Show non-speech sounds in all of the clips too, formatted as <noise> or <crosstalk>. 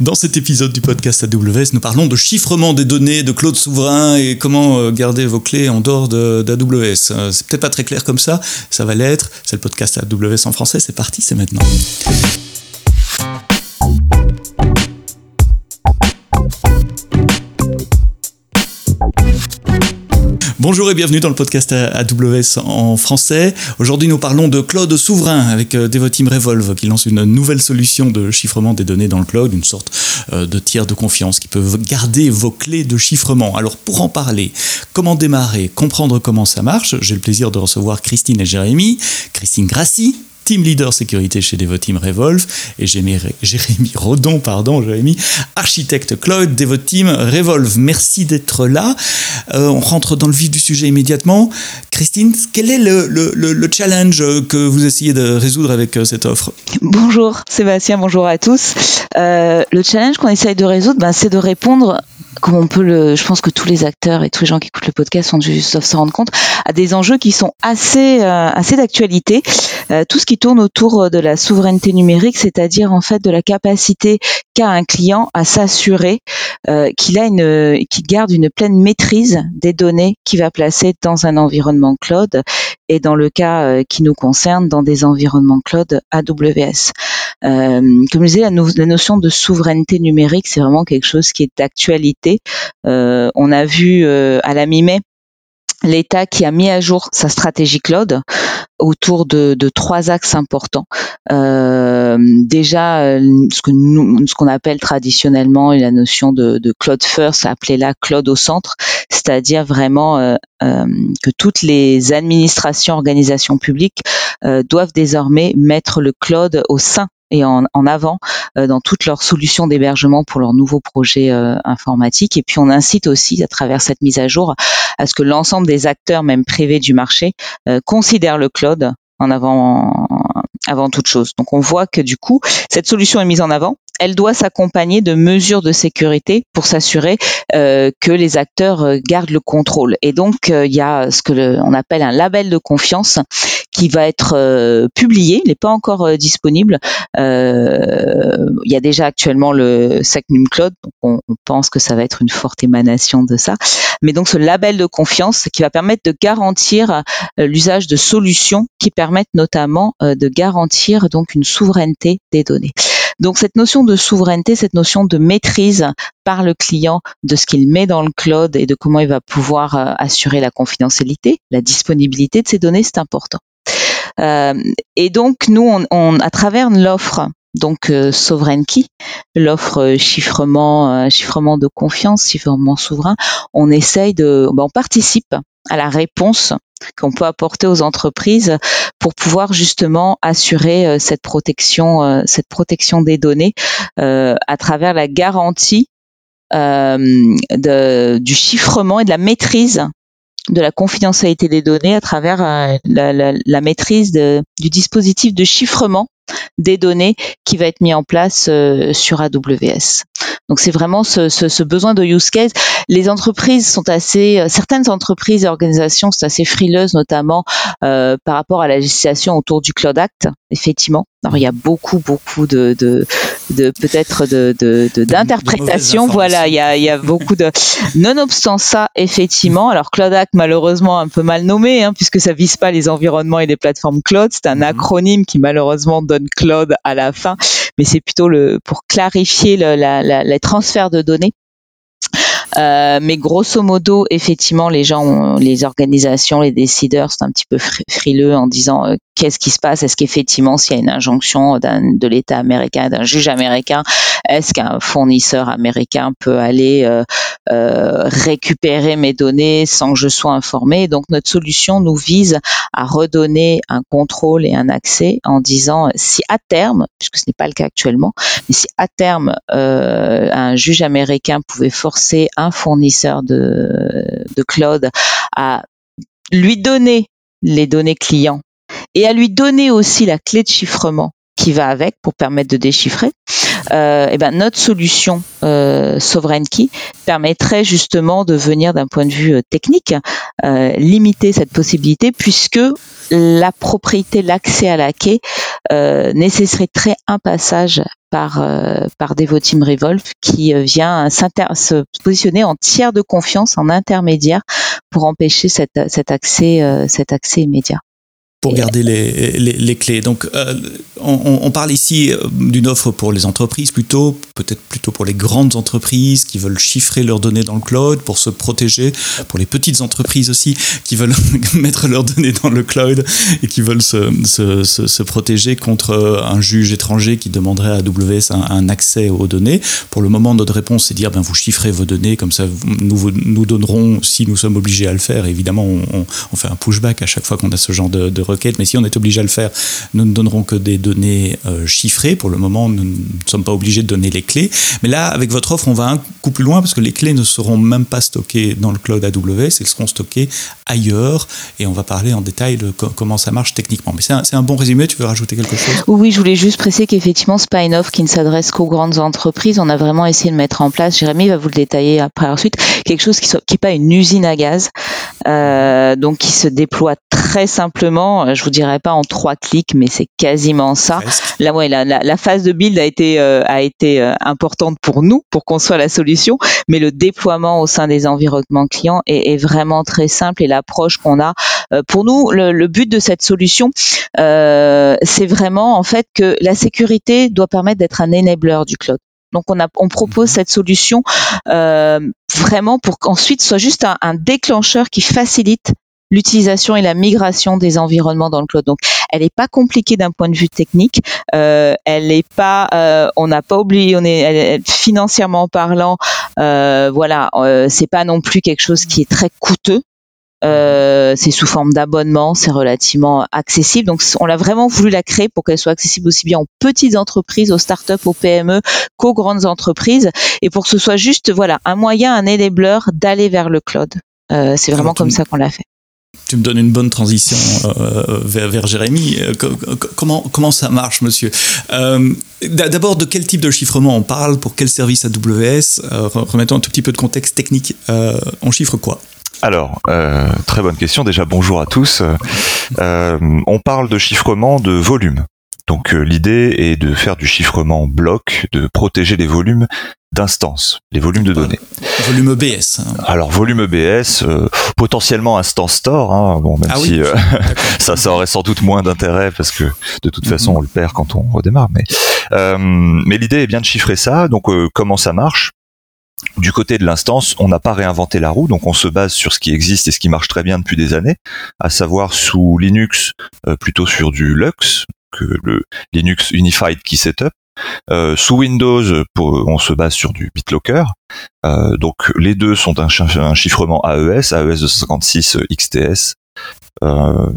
Dans cet épisode du podcast AWS, nous parlons de chiffrement des données, de cloud souverain et comment euh, garder vos clés en dehors d'AWS. Euh, c'est peut-être pas très clair comme ça, ça va l'être. C'est le podcast AWS en français, c'est parti, c'est maintenant. Bonjour et bienvenue dans le podcast AWS en français. Aujourd'hui, nous parlons de cloud souverain avec euh, Devoteam Revolve qui lance une nouvelle solution de chiffrement des données dans le cloud, une sorte euh, de tiers de confiance qui peut garder vos clés de chiffrement. Alors, pour en parler, comment démarrer, comprendre comment ça marche, j'ai le plaisir de recevoir Christine et Jérémy. Christine Grassi, team leader sécurité chez Devoteam Revolve, et Jérémy Rodon, pardon, Jérémy, architecte cloud Devoteam Revolve. Merci d'être là. Euh, on rentre dans le vif du sujet immédiatement. Christine, quel est le, challenge que vous essayez de résoudre avec euh, cette offre? Bonjour Sébastien, bonjour à tous. Euh, le challenge qu'on essaye de résoudre, ben, c'est de répondre comme on peut le, je pense que tous les acteurs et tous les gens qui écoutent le podcast sont juste se rendre compte, à des enjeux qui sont assez, euh, assez d'actualité. Euh, tout ce qui tourne autour de la souveraineté numérique, c'est-à-dire en fait de la capacité qu'a un client à s'assurer euh, qu'il a une, qu'il garde une pleine maîtrise des données va placer dans un environnement cloud et dans le cas qui nous concerne, dans des environnements cloud AWS. Euh, comme je disais, la, la, notion de souveraineté numérique, c'est vraiment quelque chose qui est d'actualité. Euh, on a vu euh, à la mi-mai l'État qui a mis à jour sa stratégie cloud autour de, trois axes importants. Euh, déjà, ce que nous, ce qu'on appelle traditionnellement la notion de, de cloud first, appelée là cloud au centre, c'est-à-dire vraiment euh, euh, que toutes les administrations, organisations publiques doivent désormais mettre le cloud au sein et en, avant euh, dans toutes leurs solutions d'hébergement pour leurs nouveaux projets euh, informatiques. Et puis on incite aussi à travers cette mise à jour à ce que l'ensemble des acteurs, même privés du marché, euh, considèrent le cloud en avant avant toute chose. Donc on voit que du coup, cette solution est mise en avant. Elle doit s'accompagner de mesures de sécurité pour s'assurer euh, que les acteurs gardent le contrôle. Et donc il y a ce que on appelle un label de confiance qui va être euh, publié. Il n'est pas encore euh, disponible. Euh, il y a déjà actuellement le Secnum Cloud, donc on, on, pense que ça va être une forte émanation de ça. Mais donc ce label de confiance qui va permettre de garantir l'usage de solutions qui permettent notamment de garantir donc une souveraineté des données. Donc cette notion de souveraineté, cette notion de maîtrise par le client de ce qu'il met dans le cloud et de comment il va pouvoir assurer la confidentialité, la disponibilité de ces données, c'est important. Euh, et donc nous, on, à travers l'offre donc euh, Sovereign Key, l'offre euh, chiffrement, chiffrement de confiance, chiffrement souverain, on essaye de, ben, on participe à la réponse qu'on peut apporter aux entreprises pour pouvoir justement assurer cette protection, cette protection des données à travers la garantie du chiffrement et de la maîtrise de la confidentialité des données à travers euh, la, maîtrise du dispositif de chiffrement des données qui va être mis en place euh, sur AWS. Donc c'est vraiment ce, besoin de use case. Les entreprises sont assez, euh, certaines entreprises et organisations sont assez frileuses, notamment par rapport à la législation autour du Cloud Act. Effectivement, il y a beaucoup, beaucoup de, de, de peut-être de, d'interprétation. Voilà, il y a, il y a beaucoup de. <laughs> Nonobstant ça, effectivement, alors Cloud Act malheureusement un peu mal nommé, hein, puisque ça vise pas les environnements et les plateformes cloud. C'est un mhm. acronyme qui malheureusement donne cloud à la fin, mais c'est plutôt le pour clarifier le, la, la, les transferts de données. Euh, mais grosso modo, effectivement, les gens, les organisations, les décideurs sont un petit peu frileux en disant euh, qu'est-ce qui se passe? Est-ce qu'effectivement, s'il y a une injonction de l'État américain, d'un juge américain, est-ce qu'un fournisseur américain peut aller euh, euh, récupérer mes données sans que je sois informé? Donc notre solution nous vise à redonner un contrôle et un accès en disant si à terme, puisque ce n'est pas le cas actuellement, mais si à terme euh, un juge américain pouvait forcer un fournisseur de, de cloud à lui donner les données clients et à lui donner aussi la clé de chiffrement qui va avec pour permettre de déchiffrer, euh, eh ben notre solution euh, Sovereign Key permettrait justement de venir d'un point de vue technique limiter cette possibilité puisque la propriété, l'accès à la quai nécessiterait un passage par, par Devoteam Revolve qui vient se positionner en tiers de confiance, en intermédiaire pour empêcher cet, cet accès, cet accès immédiat pour garder les, les, clés. Donc, euh, on, parle ici euh, d'une offre pour les entreprises plutôt, peut-être plutôt pour les grandes entreprises qui veulent chiffrer leurs données dans le cloud pour se protéger, pour les petites entreprises aussi qui veulent <laughs> mettre leurs données dans le cloud et qui veulent se, se, se, protéger contre un juge étranger qui demanderait à AWS un, accès aux données. Pour le moment, notre réponse, c'est dire ben, vous chiffrez vos données, comme ça nous nous donnerons, si nous sommes obligés à le faire, évidemment, on, fait un pushback à chaque fois qu'on a ce genre de mais si on est obligé à le faire, nous ne donnerons que des données euh, chiffrées. Pour le moment, nous ne sommes pas obligés de donner les clés. Mais là, avec votre offre, on va un coup plus loin parce que les clés ne seront même pas stockées dans le cloud AWS, elles seront stockées ailleurs. Et on va parler en détail de comment ça marche techniquement. Mais c'est un, bon résumé. Tu veux rajouter quelque chose? Oui, je voulais juste préciser qu'effectivement, ce n'est pas une offre qui ne s'adresse qu'aux grandes entreprises. On a vraiment essayé de mettre en place, Jérémy va vous le détailler après ensuite, quelque chose qui n'est pas une usine à gaz, euh, donc qui se déploie très simplement, euh, je vous dirais pas en trois clics, mais c'est quasiment ça. Là, ouais, la, la, phase de build a été euh, a été euh, importante pour nous pour construire la solution, mais le déploiement au sein des environnements clients est, est vraiment très simple et l'approche qu'on a pour nous, le, le, but de cette solution, c'est vraiment en fait que la sécurité doit permettre d'être un enabler du cloud. Donc on, a, on propose mhm. cette solution euh, vraiment pour qu'ensuite soit juste un, un, déclencheur qui facilite l'utilisation et la migration des environnements dans le cloud. Donc, elle n'est pas compliquée d'un point de vue technique. Euh, elle n'est pas, euh, on n'a pas oublié, on est financièrement parlant, euh, voilà, euh, c'est pas non plus quelque chose qui est très coûteux. Euh, c'est sous forme d'abonnement, c'est relativement accessible. Donc, on l'a vraiment voulu la créer pour qu'elle soit accessible aussi bien aux petites entreprises, aux startups, aux PME qu'aux grandes entreprises, et pour que ce soit juste, voilà, un moyen, un enabler d'aller vers le cloud. Euh, c'est vraiment comme ça qu'on l'a fait tu me donnes une bonne transition euh, vers, vers, Jérémy. Euh, comment, comment ça marche, monsieur? Euh, D'abord, de quel type de chiffrement on parle? Pour quel service AWS Remettons un tout petit peu de contexte technique. on chiffre quoi? Alors, très bonne question. Déjà, bonjour à tous. on parle de chiffrement de volume. Donc l'idée est de faire du chiffrement bloc, de protéger les volumes d'instances, les volumes de données. Volume EBS. Hein. Alors volume EBS, euh, potentiellement instance store, hein, bon même ah si euh, <laughs> ça, ça aurait sans doute moins d'intérêt parce que de toute façon mhm. on le perd quand on redémarre. Mais euh, mais l'idée est bien de chiffrer ça. Donc comment ça marche? Du côté de l'instance, on n'a pas réinventé la roue, donc on se base sur ce qui existe et ce qui marche très bien depuis des années, à savoir sous Linux, plutôt sur du Lux, que le Linux Unified Key Setup, euh, sous Windows, pour, on se base sur du BitLocker. Euh, donc les deux sont un, un chiffrement AES, AES 256 XTS. Euh,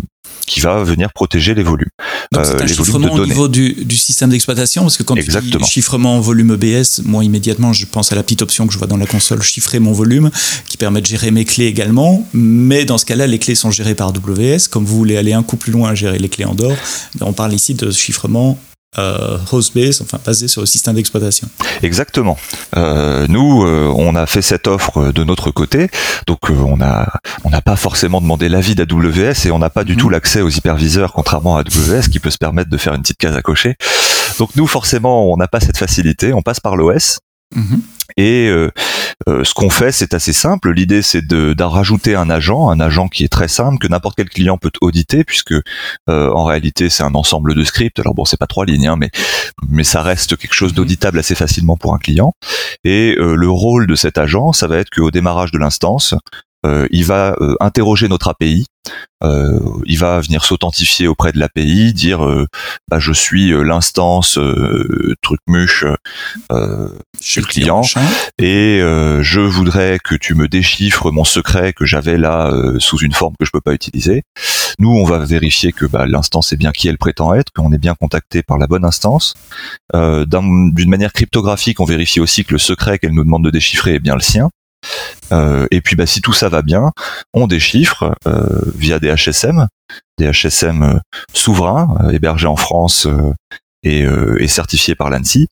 qui va venir protéger les volumes. Donc c'est un chiffrement au niveau du, du système d'exploitation, parce que quand Exactement. tu dis chiffrement en volume EBS, moi immédiatement je pense à la petite option que je vois dans la console, chiffrer mon volume, qui permet de gérer mes clés également, mais dans ce cas-là, les clés sont gérées par AWS. Comme vous voulez aller un coup plus loin à gérer les clés en dehors, on parle ici de chiffrement euh, host-based, enfin basé sur le système d'exploitation. Exactement. Euh, nous, euh, on a fait cette offre de notre côté, donc on a on n'a pas forcément demandé l'avis d'AWS et on n'a pas du tout mhm. l'accès aux hyperviseurs, contrairement à AWS qui peut se permettre de faire une petite case à cocher. Donc nous, forcément, on n'a pas cette facilité. On passe par l'OS. Mhm. Et euh, euh, ce qu'on fait, c'est assez simple. L'idée, c'est de, rajouter un agent, un agent qui est très simple, que n'importe quel client peut auditer, puisque euh, en réalité, c'est un ensemble de scripts. Alors bon, c'est pas trois lignes, hein, mais mais ça reste quelque chose mhm. d'auditable assez facilement pour un client. Et le rôle de cet agent, ça va être qu'au démarrage de l'instance, il va euh, interroger notre API, euh, il va venir s'authentifier auprès de l'API, dire bah, je suis l'instance trucmuche chez le client et je voudrais que tu me déchiffres mon secret que j'avais là sous une forme que je peux pas utiliser. Nous, on va vérifier que bah, l'instance est bien qui elle prétend être, qu'on est bien contacté par la bonne instance. D'une manière cryptographique, on vérifie aussi que le secret qu'elle nous demande de déchiffrer est bien le sien. Euh, et puis bah, si tout ça va bien, on déchiffre euh, via des HSM, des HSM euh, souverains, hébergés en France et, et certifiés par l'ANSI.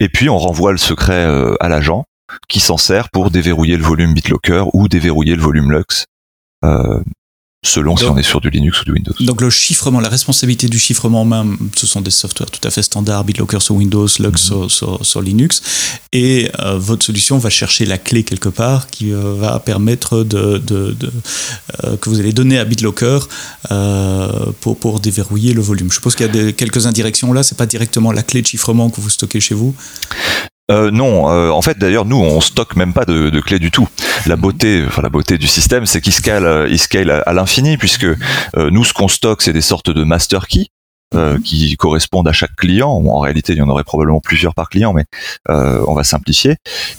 Et puis on renvoie le secret à l'agent qui s'en sert pour déverrouiller le volume BitLocker ou déverrouiller le volume Lux selon si on est sur du Linux ou du Windows. Donc le chiffrement, la responsabilité du chiffrement même, ce sont des softwares tout à fait standards, BitLocker sur Windows, Lux mhm. sur, Linux, et euh, votre solution va chercher la clé quelque part qui euh, va permettre de, euh, que vous allez donner à BitLocker pour, pour déverrouiller le volume. Je suppose qu'il y a des, quelques indirections là, c'est pas directement la clé de chiffrement que vous stockez chez vous euh, non, euh, en fait d'ailleurs nous on stocke même pas de, de clés du tout. La beauté, enfin la beauté du système, c'est qu'il scale, euh, il scale à, l'infini puisque nous ce qu'on stocke c'est des sortes de master keys mhm. qui correspondent à chaque client. en réalité, il y en aurait probablement plusieurs par client, mais on va simplifier.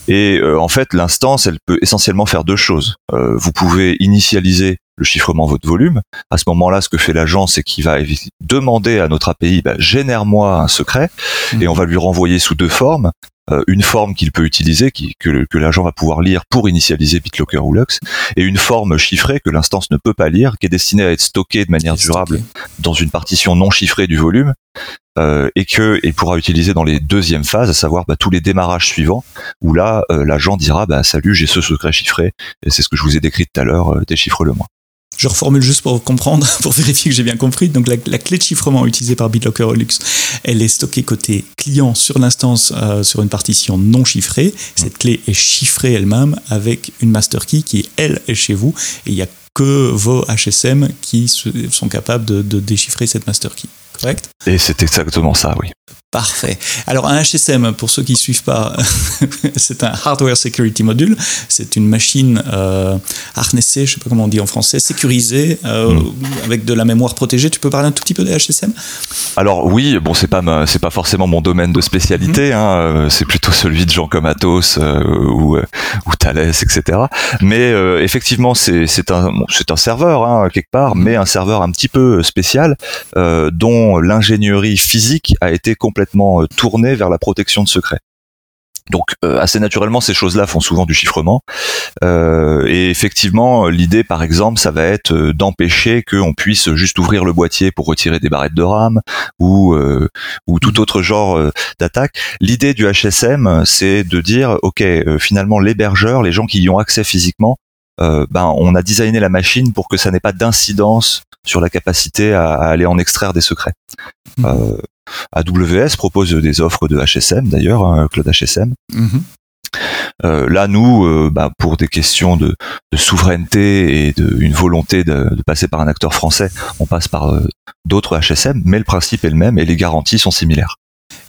Et en fait, l'instance, elle peut essentiellement faire deux choses. vous pouvez initialiser le chiffrement de votre volume. À ce moment-là, ce que fait l'agent, c'est qu'il va demander à notre API, bah, génère-moi un secret, mhm. et on va lui renvoyer sous deux formes. Euh, une forme qu'il peut utiliser, qui, que, que l'agent va pouvoir lire pour initialiser BitLocker ou Lux, et une forme chiffrée que l'instance ne peut pas lire, qui est destinée à être stockée de manière durable dans une partition non chiffrée du volume, euh, et que pourra utiliser dans les deuxièmes phases, à savoir bah, tous les démarrages suivants, où là euh, l'agent dira bah, salut j'ai ce secret chiffré, et c'est ce que je vous ai décrit tout à l'heure, déchiffre-le moi. Je reformule juste pour comprendre, <laughs> pour vérifier que j'ai bien compris. Donc la, clé de chiffrement utilisée par BitLocker Lux, elle est stockée côté client sur l'instance euh, sur une partition non chiffrée. Cette clé est chiffrée elle-même avec une master key qui elle est chez vous et il n'y a que vos HSM qui sont capables de, de déchiffrer cette master key. Correct? Et c'est exactement ça, oui. Parfait. Alors un HSM, pour ceux qui ne suivent pas, <laughs> c'est un Hardware Security Module. C'est une machine euh, harnessée, je ne sais pas comment on dit en français, sécurisée, euh, hmm. avec de la mémoire protégée. Tu peux parler un tout petit peu des HSM Alors oui, bon, c'est pas pas forcément mon domaine de spécialité. Hmm. Hein, euh, c'est plutôt celui de Jean Comatos ou, ou Thales, etc. Mais effectivement, c'est un c'est un serveur hein, quelque part, hmm. mais un serveur un petit peu spécial dont l'ingénierie physique a été complètement euh, tourné vers la protection de secrets. Donc euh, assez naturellement, ces choses-là font souvent du chiffrement. Euh, et effectivement, l'idée, par exemple, ça va être d'empêcher qu'on puisse juste ouvrir le boîtier pour retirer des barrettes de RAM ou ou tout autre genre d'attaque. L'idée du HSM, c'est de dire, ok, finalement, l'hébergeur, les gens qui y ont accès physiquement, ben on a designé la machine pour que ça n'ait pas d'incidence sur la capacité à, aller en extraire des secrets. Mmh. AWS propose des offres de HSM d'ailleurs, hein, Cloud HSM. Mhm. Euh, là, nous, euh, bah, pour des questions de, souveraineté et d'une volonté de, passer par un acteur français, on passe par euh, d'autres HSM, mais le principe est le même et les garanties sont similaires.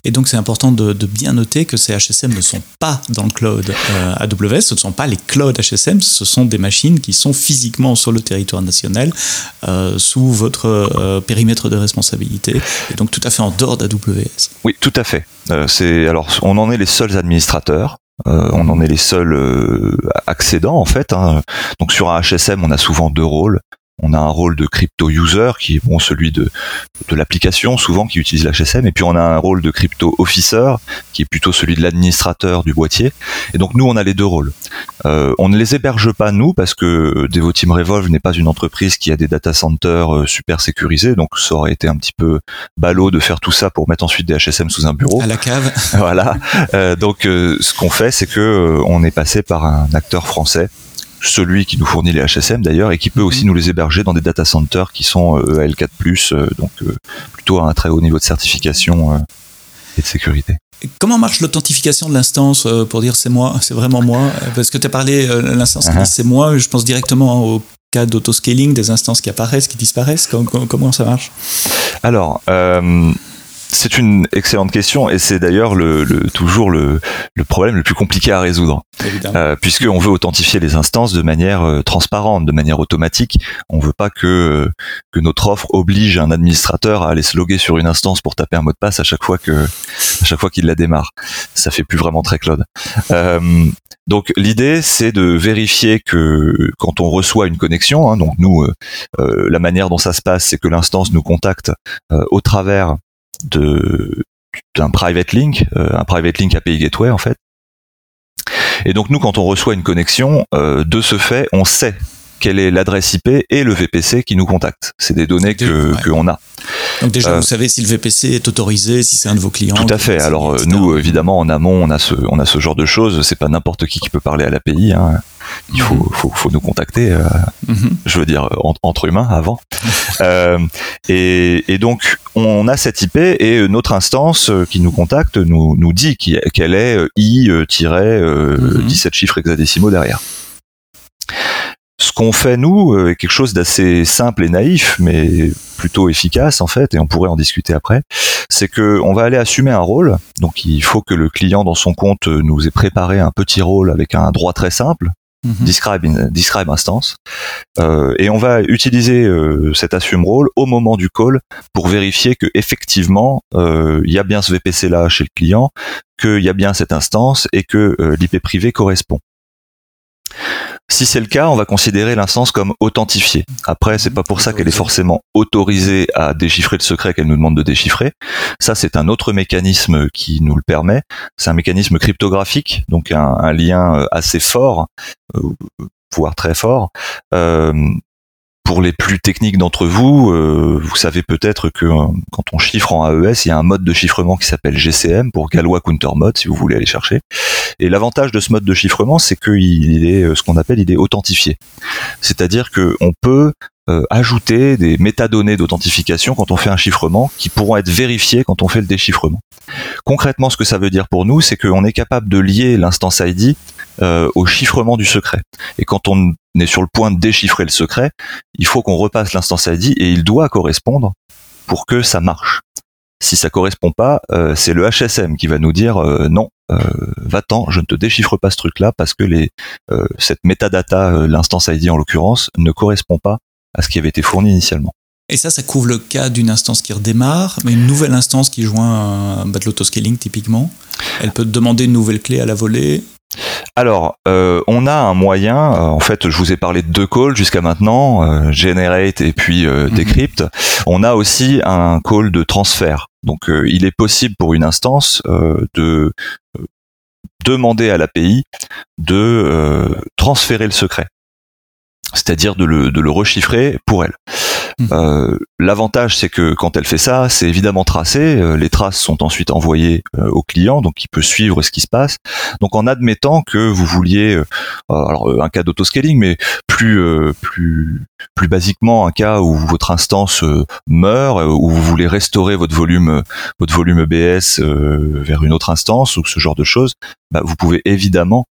Et donc c'est important de, bien noter que ces HSM ne sont pas dans le cloud euh, AWS, ce ne sont pas les clouds HSM, ce sont des machines qui sont physiquement sur le territoire national euh, sous votre euh, périmètre de responsabilité, et donc tout à fait en dehors d'AWS. Oui, tout à fait. alors on en est les seuls administrateurs. on en est les seuls accédants en fait. Hein. Donc sur un HSM, on a souvent deux rôles on a un rôle de crypto user qui est bon celui de de l'application souvent qui utilise l'HSM et puis on a un rôle de crypto officer qui est plutôt celui de l'administrateur du boîtier. Et donc nous on a les deux rôles. Euh, on ne les héberge pas nous parce que Devoteam Revolve n'est pas une entreprise qui a des data centers euh, super sécurisés donc ça aurait été un petit peu ballot de faire tout ça pour mettre ensuite des HSM sous un bureau. À la cave. <laughs> Voilà. Euh, donc ce qu'on fait c'est que on est passé par un acteur français celui qui nous fournit les HSM d'ailleurs et qui peut aussi mhm. nous les héberger dans des data centers qui sont EAL4+, euh, donc euh, plutôt à un très haut niveau de certification euh, et de sécurité. Comment marche l'authentification de l'instance pour dire c'est moi, c'est vraiment moi? Parce que tu as parlé l'instance qui uh-huh. dit c'est moi, je pense directement au cas d'autoscaling, des instances qui apparaissent, qui disparaissent. Comment, comment ça marche? Alors, c'est une excellente question et c'est d'ailleurs le, toujours le, problème le plus compliqué à résoudre, euh, puisqu'on veut authentifier les instances de manière euh, transparente, de manière automatique. On veut pas que que notre offre oblige un administrateur à aller se loguer sur une instance pour taper un mot de passe à chaque fois que à chaque fois qu'il la démarre. Ça fait plus vraiment très Claude. Euh, donc l'idée c'est de vérifier que quand on reçoit une connexion, hein, donc nous la manière dont ça se passe, c'est que l'instance nous contacte au travers de d'un private link, euh, un private link API gateway en fait. Et donc nous, quand on reçoit une connexion, euh, de ce fait, on sait quelle est l'adresse IP et le VPC qui nous contacte. C'est des données que qu'on a. Donc déjà, vous savez si le VPC est autorisé, si c'est un de vos clients. Tout à fait. Alors nous, évidemment, en amont, on a ce, on a ce genre de choses. C'est pas n'importe qui qui peut parler à l'API. Hein il faut, mhm. faut, faut, nous contacter, euh, mhm. je veux dire entre humains avant. <laughs> euh, et, et, donc on a cette IP et notre instance euh, qui nous contacte nous, nous dit qu'elle est euh, i-17 chiffres hexadécimaux derrière. Ce qu'on fait nous est quelque chose d'assez simple et naïf, mais plutôt efficace en fait, et on pourrait en discuter après. C'est que on va aller assumer un rôle. Donc il faut que le client dans son compte nous ait préparé un petit rôle avec un droit très simple. Mhm. describe, describe instance. Euh, et on va utiliser euh, cet assume role au moment du call pour vérifier que effectivement euh, il y a bien ce VPC là chez le client, qu'il y a bien cette instance et que l'IP privé correspond. Si c'est le cas, on va considérer l'instance comme authentifiée. Après, c'est pas pour ça qu'elle est forcément autorisée à déchiffrer le secret qu'elle nous demande de déchiffrer. Ça, c'est un autre mécanisme qui nous le permet. C'est un mécanisme cryptographique, donc un, lien euh, assez fort, euh, voire très fort, euh, pour les plus techniques d'entre vous, euh, vous savez peut-être que euh, quand on chiffre en AES, il y a un mode de chiffrement qui s'appelle GCM pour Galois Counter Mode, si vous voulez aller chercher. Et l'avantage de ce mode de chiffrement, c'est qu'il est euh, ce qu'on appelle il est authentifié. C'est-à-dire qu'on peut ajouter des métadonnées d'authentification quand on fait un chiffrement qui pourront être vérifiées quand on fait le déchiffrement. Concrètement, ce que ça veut dire pour nous, c'est qu'on est capable de lier l'instance ID euh, au chiffrement du secret. Et quand on est sur le point de déchiffrer le secret, il faut qu'on repasse l'instance ID et il doit correspondre pour que ça marche. Si ça correspond pas, euh, c'est le HSM qui va nous dire euh, non, va-t'en, je ne te déchiffre pas ce truc-là parce que les, cette metadata, l'instance ID en l'occurrence, ne correspond pas à ce qui avait été fourni initialement. Et ça, ça couvre le cas d'une instance qui redémarre, mais une nouvelle instance qui joint un bah, de l'autoscaling typiquement. Elle peut demander une nouvelle clé à la volée alors, euh, on a un moyen. Euh, en fait, je vous ai parlé de deux calls jusqu'à maintenant, euh, generate et puis mhm. decrypt. On a aussi un call de transfert. Donc, il est possible pour une instance de demander à l'API de transférer le secret, c'est-à-dire de le, de le rechiffrer pour elle. Mmh. Euh, l'avantage, c'est que quand elle fait ça, c'est évidemment tracé. Euh, les traces sont ensuite envoyées euh, au client, donc il peut suivre ce qui se passe. Donc en admettant que vous vouliez, alors un cas d'autoscaling, mais plus plus plus basiquement un cas où votre instance meurt, où vous voulez restaurer votre volume votre volume EBS vers une autre instance ou ce genre de choses, bah, vous pouvez évidemment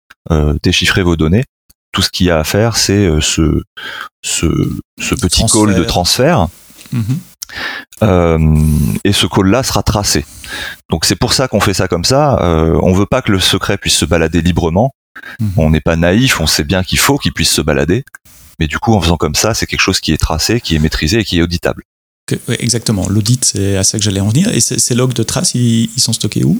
déchiffrer vos données tout ce qu'il y a à faire, c'est euh, ce, ce, ce petit call de transfert. Mhm. Euh, et ce call-là sera tracé. Donc c'est pour ça qu'on fait ça comme ça. Euh, on veut pas que le secret puisse se balader librement. Mhm. On n'est pas naïf, on sait bien qu'il faut qu'il puisse se balader. Mais du coup, en faisant comme ça, c'est quelque chose qui est tracé, qui est maîtrisé et qui est auditable. exactement. L'audit, c'est à ça que j'allais en venir. Et ces logs de traces, ils sont stockés où?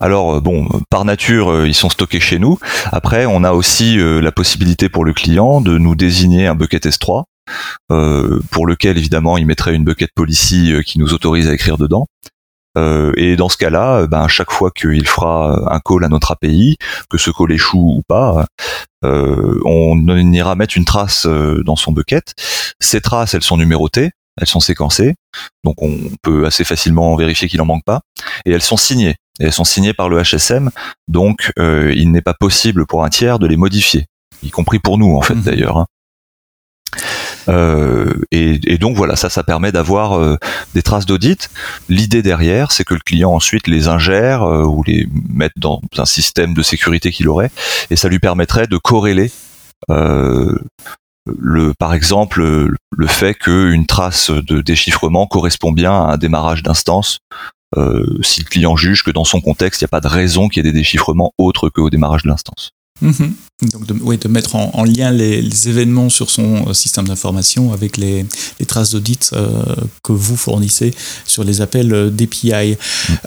Alors euh, bon, par nature, euh, ils sont stockés chez nous. Après, on a aussi euh, la possibilité pour le client de nous désigner un bucket S3, pour lequel évidemment il mettrait une bucket policy qui nous autorise à écrire dedans. et dans ce cas-là, ben, chaque fois qu'il fera un call à notre API, que ce call échoue ou pas, on ira mettre une trace dans son bucket. Ces traces, elles sont numérotées, elles sont séquencées, donc on peut assez facilement vérifier qu'il en manque pas, et elles sont signées et elles sont signées par le HSM, donc euh, il n'est pas possible pour un tiers de les modifier, y compris pour nous en fait mhm. d'ailleurs. Hein. Euh, et, donc voilà, ça, ça permet d'avoir euh, des traces d'audit. L'idée derrière, c'est que le client ensuite les ingère ou les mette dans un système de sécurité qu'il aurait, et ça lui permettrait de corréler le, par exemple, le fait qu'une trace de déchiffrement correspond bien à un démarrage d'instance si le client juge que dans son contexte, il n'y a pas de raison qu'il y ait des déchiffrements autres qu'au démarrage de l'instance. Mhm. Donc de, oui, de mettre en, lien les, événements sur son euh, système d'information avec les, traces d'audit euh, que vous fournissez sur les appels euh, d'API.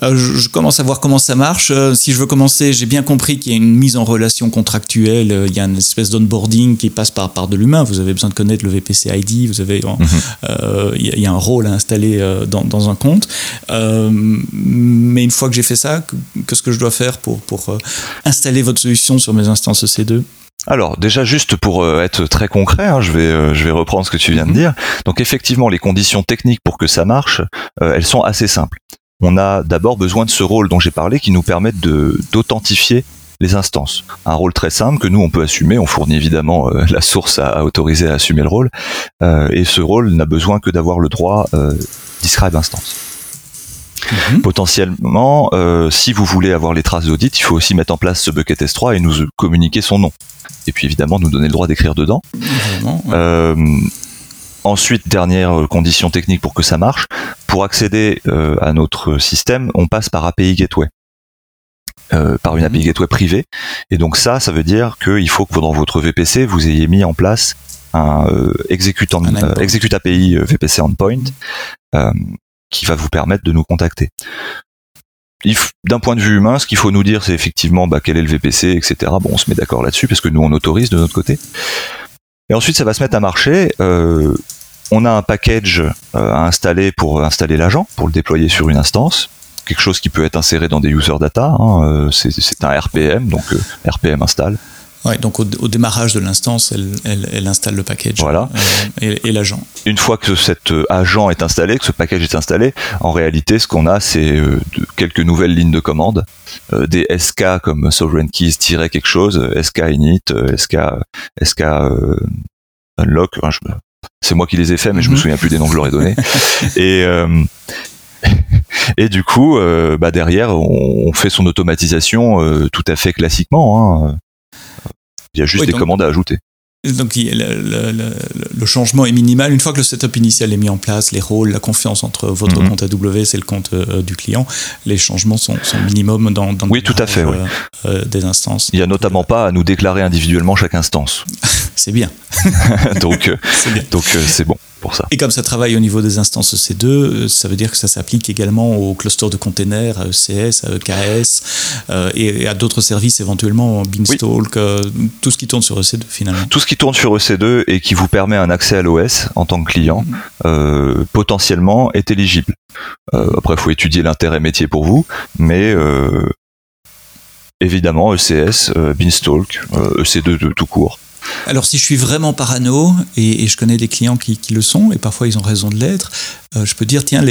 Mm. je, commence à voir comment ça marche. si je veux commencer, j'ai bien compris qu'il y a une mise en relation contractuelle, il y a une espèce d'onboarding qui passe par, par de l'humain. Vous avez besoin de connaître le VPC ID, vous avez, mm-hmm. il, y a, un rôle à installer dans, dans un compte. mais une fois que j'ai fait ça, qu'est-ce que je dois faire pour, pour installer votre solution sur mes instances EC2 alors déjà juste pour euh, être très concret, hein, je vais euh, je vais reprendre ce que tu viens de mhm. dire. Donc effectivement, les conditions techniques pour que ça marche, euh, elles sont assez simples. On a d'abord besoin de ce rôle dont j'ai parlé qui nous permet de d'authentifier les instances. Un rôle très simple que nous on peut assumer. On fournit évidemment la source à, autoriser à assumer le rôle, et ce rôle n'a besoin que d'avoir le droit describe instance. Mhm. Potentiellement, si vous voulez avoir les traces d'audit, il faut aussi mettre en place ce bucket S3 et nous communiquer son nom et puis évidemment nous donner le droit d'écrire dedans. Euh, ensuite, dernière condition technique pour que ça marche, pour accéder euh, à notre système, on passe par API Gateway. Euh, par une API mhm. Gateway privée. Et donc ça, ça veut dire qu'il faut que dans votre VPC, vous ayez mis en place un exécutant, execute API VPC endpoint qui va vous permettre de nous contacter d'un point de vue humain, ce qu'il faut nous dire, c'est effectivement bah, quel est le VPC, etc. Bon, on se met d'accord là-dessus parce que nous on autorise de notre côté. Et ensuite, ça va se mettre à marcher. Euh, on a un package euh, à installer pour installer l'agent, pour le déployer sur une instance. Quelque chose qui peut être inséré dans des user data. Hein, euh, c'est un RPM, donc RPM install. Ouais, donc au, démarrage de l'instance, elle, elle, elle, installe le package voilà. Euh, et, l'agent. Une fois que cet euh, agent est installé, que ce package est installé, en réalité, ce qu'on a, c'est euh, quelques nouvelles lignes de commande, des SK comme sovereign keys quelque chose, SK init, SK SK unlock. c'est moi qui les ai faits, mais je me mhm. souviens plus des noms que je leur ai donnés. <laughs> et et du coup, bah derrière, on, fait son automatisation tout à fait classiquement. Hein. Il y a juste des commandes à ajouter. Donc le, changement est minimal. Une fois que le setup initial est mis en place, les rôles, la confiance entre votre mhm. compte AWS et le compte euh, du client, les changements sont, sont minimum dans, dans oui, tout à fait, euh, euh, des instances. Il n'y a notamment pas à nous déclarer individuellement chaque instance. <laughs> <laughs> <laughs> c'est bien. donc c'est bon. Et comme ça travaille au niveau des instances EC2, euh, ça veut dire que ça s'applique également aux clusters de containers, à ECS, à EKS euh, et, à d'autres services éventuellement, Beanstalk, euh, tout ce qui tourne sur EC2 finalement. Tout ce qui tourne sur EC2 et qui vous permet un accès à l'OS en tant que client, mm-hmm. potentiellement est éligible. après, il faut étudier l'intérêt métier pour vous, mais évidemment ECS, Beanstalk, EC2 de tout court. Alors si je suis vraiment parano, et, je connais des clients qui, le sont, et parfois ils ont raison de l'être, euh, je peux dire, tiens,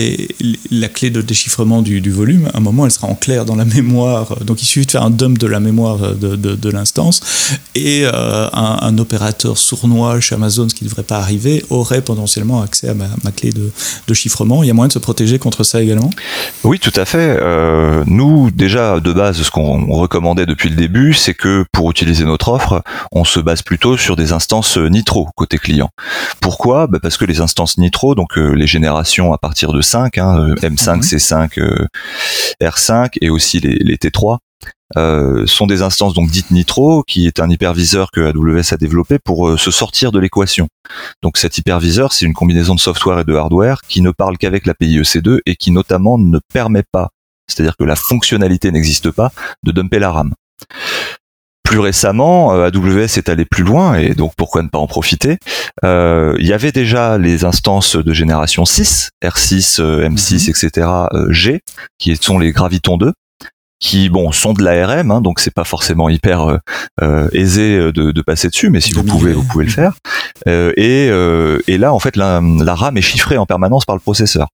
la clé de déchiffrement du, volume, à un moment, elle sera en clair dans la mémoire. Donc il suffit de faire un dump de la mémoire de, l'instance, et euh, un, opérateur sournois chez Amazon, ce qui ne devrait pas arriver, aurait potentiellement accès à ma, clé de, chiffrement. Il y a moyen de se protéger contre ça également? Oui, tout à fait. Euh, nous, déjà, de base, ce qu'on recommandait depuis le début, c'est que pour utiliser notre offre, on se base plutôt sur des instances euh, Nitro côté client. Pourquoi? Bah, Parce que les instances Nitro, donc euh, les générations à partir de 5, hein, M5, C5, R5 et aussi les, T3, euh, sont des instances donc dites Nitro, qui est un hyperviseur que AWS a développé pour se sortir de l'équation. Donc cet hyperviseur, c'est une combinaison de software et de hardware qui ne parle qu'avec l'API EC2 et qui notamment ne permet pas, c'est-à-dire que la fonctionnalité n'existe pas, de dumper la RAM plus récemment, euh, AWS est allé plus loin et donc pourquoi ne pas en profiter? Euh, Il y avait déjà les instances de génération 6, R6, M6, etc., G, qui sont les Graviton 2 qui bon sont de l'ARM, hein, donc c'est pas forcément hyper euh, aisé de, passer dessus, mais si vous pouvez, vous pouvez le faire. et, et là, en fait, la, la, RAM est chiffrée en permanence par le processeur.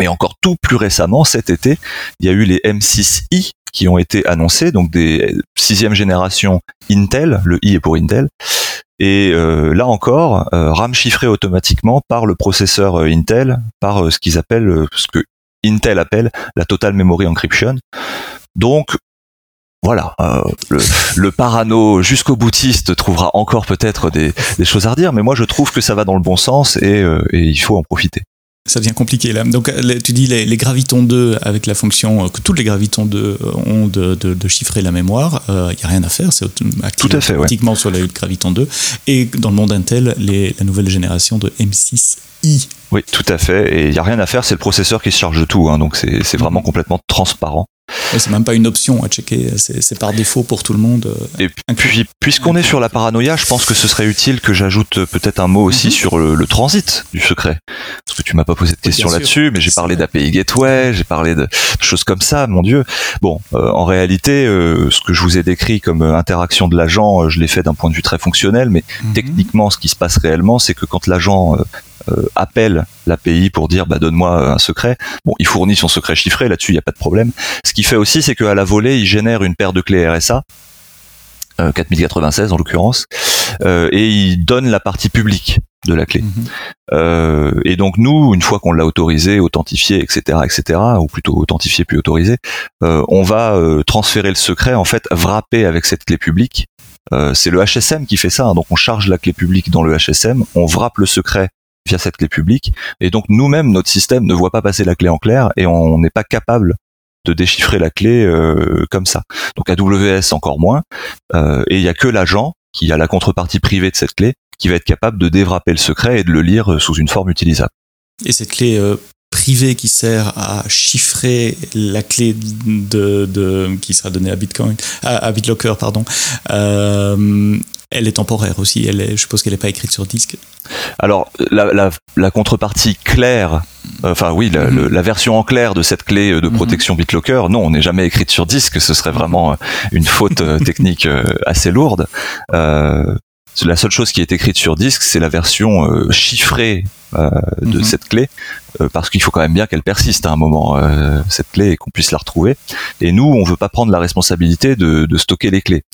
Et encore tout plus récemment, cet été, il y a eu les M6i qui ont été annoncés, donc des sixième génération Intel, le i est pour Intel, et euh, là encore, euh, RAM chiffré automatiquement par le processeur euh, Intel, par ce qu'ils appellent, ce que Intel appelle la Total Memory Encryption. Donc voilà, le, parano jusqu'au boutiste trouvera encore peut-être des, choses à redire, mais moi je trouve que ça va dans le bon sens et il faut en profiter. Ça devient compliqué là. Donc tu dis les, gravitons 2 avec la fonction euh, que tous les gravitons 2 euh, ont de, chiffrer la mémoire, il euh, n'y a rien à faire, c'est tout à fait automatiquement sur la graviton 2. Et dans le monde Intel, les, la nouvelle génération de M6i. Oui, tout à fait. Et il n'y a rien à faire, c'est le processeur qui se charge de tout. Hein, donc c'est vraiment complètement transparent. C'est même pas une option à checker, c'est par défaut pour tout le monde. Et puis, puisqu'on est sur la paranoïa, je pense que ce serait utile que j'ajoute peut-être un mot aussi mhm. sur le, transit du secret. Parce que tu m'as pas posé de question là-dessus, mais j'ai parlé d'API Gateway, j'ai parlé de choses comme ça, mon Dieu. Bon, en réalité, ce que je vous ai décrit comme interaction de l'agent, je l'ai fait d'un point de vue très fonctionnel, mais mhm. techniquement, ce qui se passe réellement, c'est que quand l'agent euh, appelle l'API pour dire bah donne-moi un secret. Bon, il fournit son secret chiffré là-dessus, il n'y a pas de problème. Ce qu'il fait aussi, c'est qu'à la volée, il génère une paire de clés RSA. 4096 en l'occurrence, euh, et il donne la partie publique de la clé. Mhm. Euh, et donc nous, une fois qu'on l'a autorisé, authentifié, etc., etc., ou plutôt authentifié puis autorisé, on va transférer le secret en fait wrappé avec cette clé publique. c'est le HSM qui fait ça, hein. donc on charge la clé publique dans le HSM, on wrappe le secret via cette clé publique. Et donc nous-mêmes, notre système ne voit pas passer la clé en clair et on n'est pas capable de déchiffrer la clé euh, comme ça. Donc AWS encore moins. Euh, et il n'y a que l'agent qui a la contrepartie privée de cette clé qui va être capable de dévrapper le secret et de le lire sous une forme utilisable. Et cette clé euh, privée qui sert à chiffrer la clé de, de qui sera donnée à Bitcoin, à, BitLocker, pardon, elle est temporaire aussi. Elle je suppose qu'elle n'est pas écrite sur disque. Alors, la, contrepartie claire, euh, enfin oui, mhm. la, version en clair de cette clé de mhm. protection BitLocker, non, on n'est jamais écrite sur disque. Ce serait vraiment euh, une faute euh, technique assez lourde. La seule chose qui est écrite sur disque, c'est la version chiffrée de mhm. cette clé, parce qu'il faut quand même bien qu'elle persiste à un moment, cette clé, et qu'on puisse la retrouver. Et nous, on veut pas prendre la responsabilité de, de stocker les clés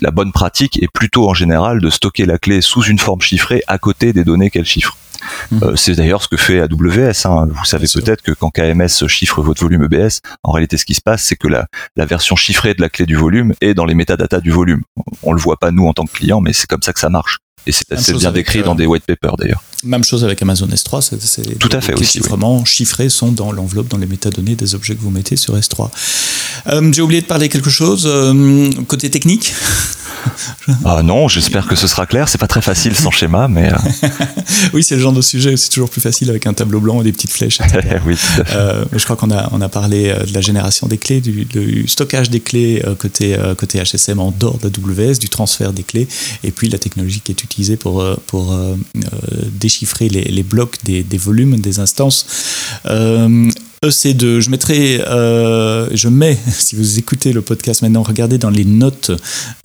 la bonne pratique est plutôt en général de stocker la clé sous une forme chiffrée à côté des données qu'elle chiffre. Euh, c'est d'ailleurs ce que fait AWS. Hein. Vous savez peut-être que quand KMS chiffre votre volume EBS, en réalité ce qui se passe, c'est que la, la, version chiffrée de la clé du volume est dans les métadatas du volume. On le voit pas nous en tant que client, mais c'est comme ça que ça marche. Et c'est assez bien décrit dans euh, des white papers d'ailleurs. Même chose avec Amazon S3, c'est tout à fait les chiffrements chiffrés sont dans l'enveloppe, dans les métadonnées des objets que vous mettez sur S3. Euh, J'ai oublié de parler quelque chose côté technique. <laughs> Ah non, j'espère que ce sera clair. C'est pas très facile sans schéma, mais. Euh. <laughs> oui, c'est le genre de sujet. C'est toujours plus facile avec un tableau blanc et des petites flèches. <laughs> oui. Euh, je crois qu'on a on a parlé euh, de la génération des clés, du, stockage des clés côté côté HSM en dehors de WS, du transfert des clés, et puis la technologie qui est utilisée pour pour déchiffrer les, les blocs des, des, volumes des instances. EC2. Je mettrai, euh, je mets, <laughs> si vous écoutez le podcast maintenant, regardez dans les notes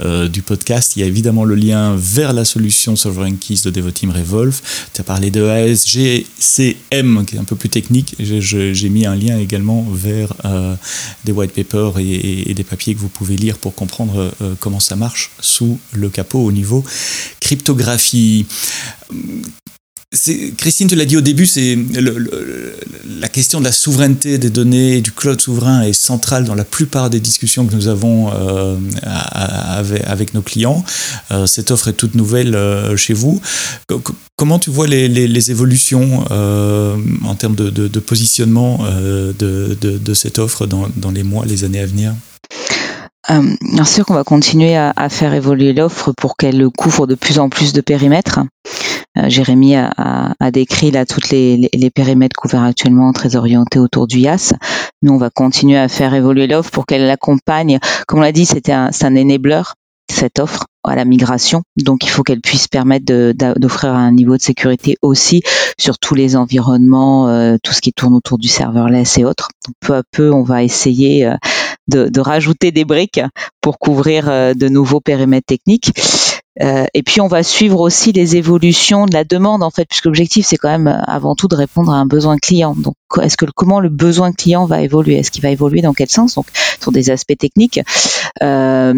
euh, du podcast, il y a évidemment le lien vers la solution Sovereign Keys de Devoteam Revolve. Tu as parlé de ASGCM, qui est un peu plus technique. J'ai mis un lien également vers euh, des white papers et, et, des papiers que vous pouvez lire pour comprendre comment ça marche sous le capot au niveau cryptographie. Christine, tu l'as dit au début, c'est la question de la souveraineté des données, du cloud souverain est centrale dans la plupart des discussions que nous avons euh, avec, nos clients. Euh, cette offre est toute nouvelle euh, chez vous. comment tu vois les, évolutions en termes de, positionnement de, cette offre dans, les mois, les années à venir? Bien sûr qu'on va continuer à faire évoluer l'offre pour qu'elle couvre de plus en plus de périmètres. Euh, Jérémy a, décrit là toutes les, périmètres couverts actuellement très orientés autour du IaaS. Nous, on va continuer à faire évoluer l'offre pour qu'elle l'accompagne. Comme on l'a dit, c'était un, c'est un enabler cette offre à la migration. Donc il faut qu'elle puisse permettre d'offrir un niveau de sécurité aussi sur tous les environnements, euh, tout ce qui tourne autour du serverless et autres. Peu à peu, on va essayer euh, de, de, rajouter des briques pour couvrir de nouveaux périmètres techniques. Euh, et puis on va suivre aussi les évolutions de la demande en fait, puisque l'objectif c'est quand même euh, avant tout de répondre à un besoin client. Donc est-ce que comment le besoin client va évoluer? Est-ce qu'il va évoluer dans quel sens? Donc sur des aspects techniques, euh,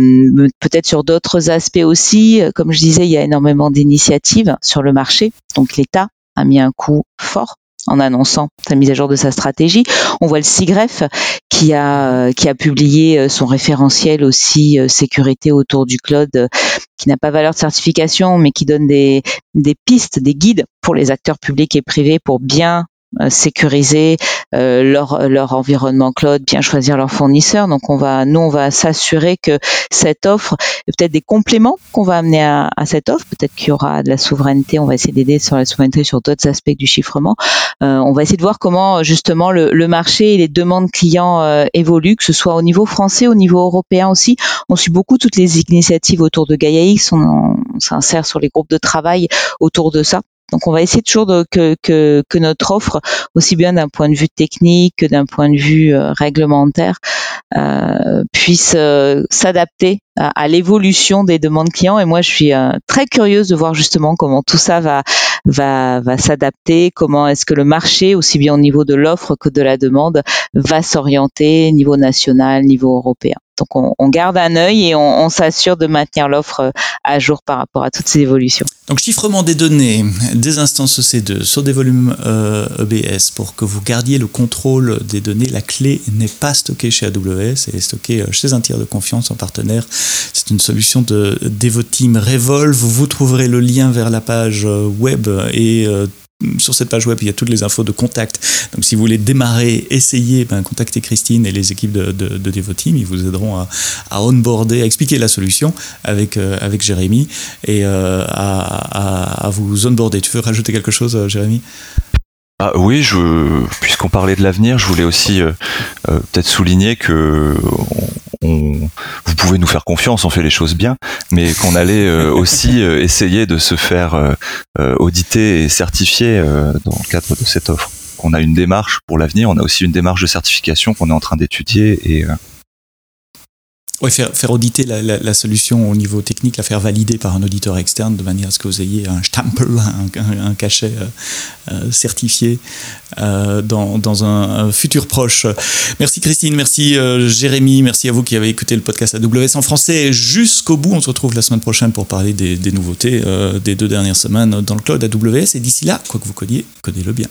peut-être sur d'autres aspects aussi. Comme je disais, il y a énormément d'initiatives sur le marché. Donc l'État a mis un coup fort en annonçant sa mise à jour de sa stratégie. On voit le SIGREF qui a qui a publié son référentiel aussi sécurité autour du cloud qui n'a pas valeur de certification mais qui donne des des pistes, des guides pour les acteurs publics et privés pour bien sécuriser leur leur environnement cloud, bien choisir leurs fournisseurs. Donc on va, nous on va s'assurer que cette offre, peut-être des compléments qu'on va amener à, à cette offre. Peut-être qu'il y aura de la souveraineté. On va essayer d'aider sur la souveraineté sur d'autres aspects du chiffrement. on va essayer de voir comment justement le, le marché et les demandes clients évoluent, que ce soit au niveau français, au niveau européen aussi. On suit beaucoup toutes les initiatives autour de Gaia X. On, on s'insère sur les groupes de travail autour de ça. Donc on va essayer toujours que, notre offre, aussi bien d'un point de vue technique que d'un point de vue euh, réglementaire, euh, puisse euh, s'adapter à, l'évolution des demandes clients. Et moi, je suis très curieuse de voir justement comment tout ça va va, va s'adapter, comment est-ce que le marché, aussi bien au niveau de l'offre que de la demande, va s'orienter niveau national, niveau européen. Donc on, garde un œil et on, s'assure de maintenir l'offre euh, à jour par rapport à toutes ces évolutions. Donc chiffrement des données, des instances EC2 sur des volumes euh, EBS pour que vous gardiez le contrôle des données. La clé n'est pas stockée chez AWS, elle est stockée euh, chez un tiers de confiance en partenaire. C'est une solution de Devoteam Revolve. Vous trouverez le lien vers la page euh, et sur cette page web, il y a toutes les infos de contact. Donc, si vous voulez démarrer, essayer, ben, contactez Christine et les équipes de, de. Ils vous aideront à, à onboarder, à expliquer la solution avec, euh, avec Jérémy et euh, à, à, à, vous onboarder. Tu veux rajouter quelque chose, euh, Jérémy? Ah oui, je, puisqu'on parlait de l'avenir, je voulais aussi euh, euh, peut-être souligner que on, vous pouvez nous faire confiance, on fait les choses bien, mais qu'on allait euh, <laughs> aussi essayer de se faire auditer et certifier dans le cadre de cette offre. On a une démarche pour l'avenir, on a aussi une démarche de certification qu'on est en train d'étudier et oui, faire, auditer la, solution au niveau technique, la faire valider par un auditeur externe de manière à ce que vous ayez un stempel, <laughs> un, cachet euh, euh, certifié euh, dans, dans un, futur proche. Merci Christine, merci Jérémy, merci à vous qui avez écouté le podcast AWS en français jusqu'au bout. On se retrouve la semaine prochaine pour parler des, nouveautés des deux dernières semaines dans le cloud AWS. Et d'ici là, quoi que vous codiez, codez-le bien.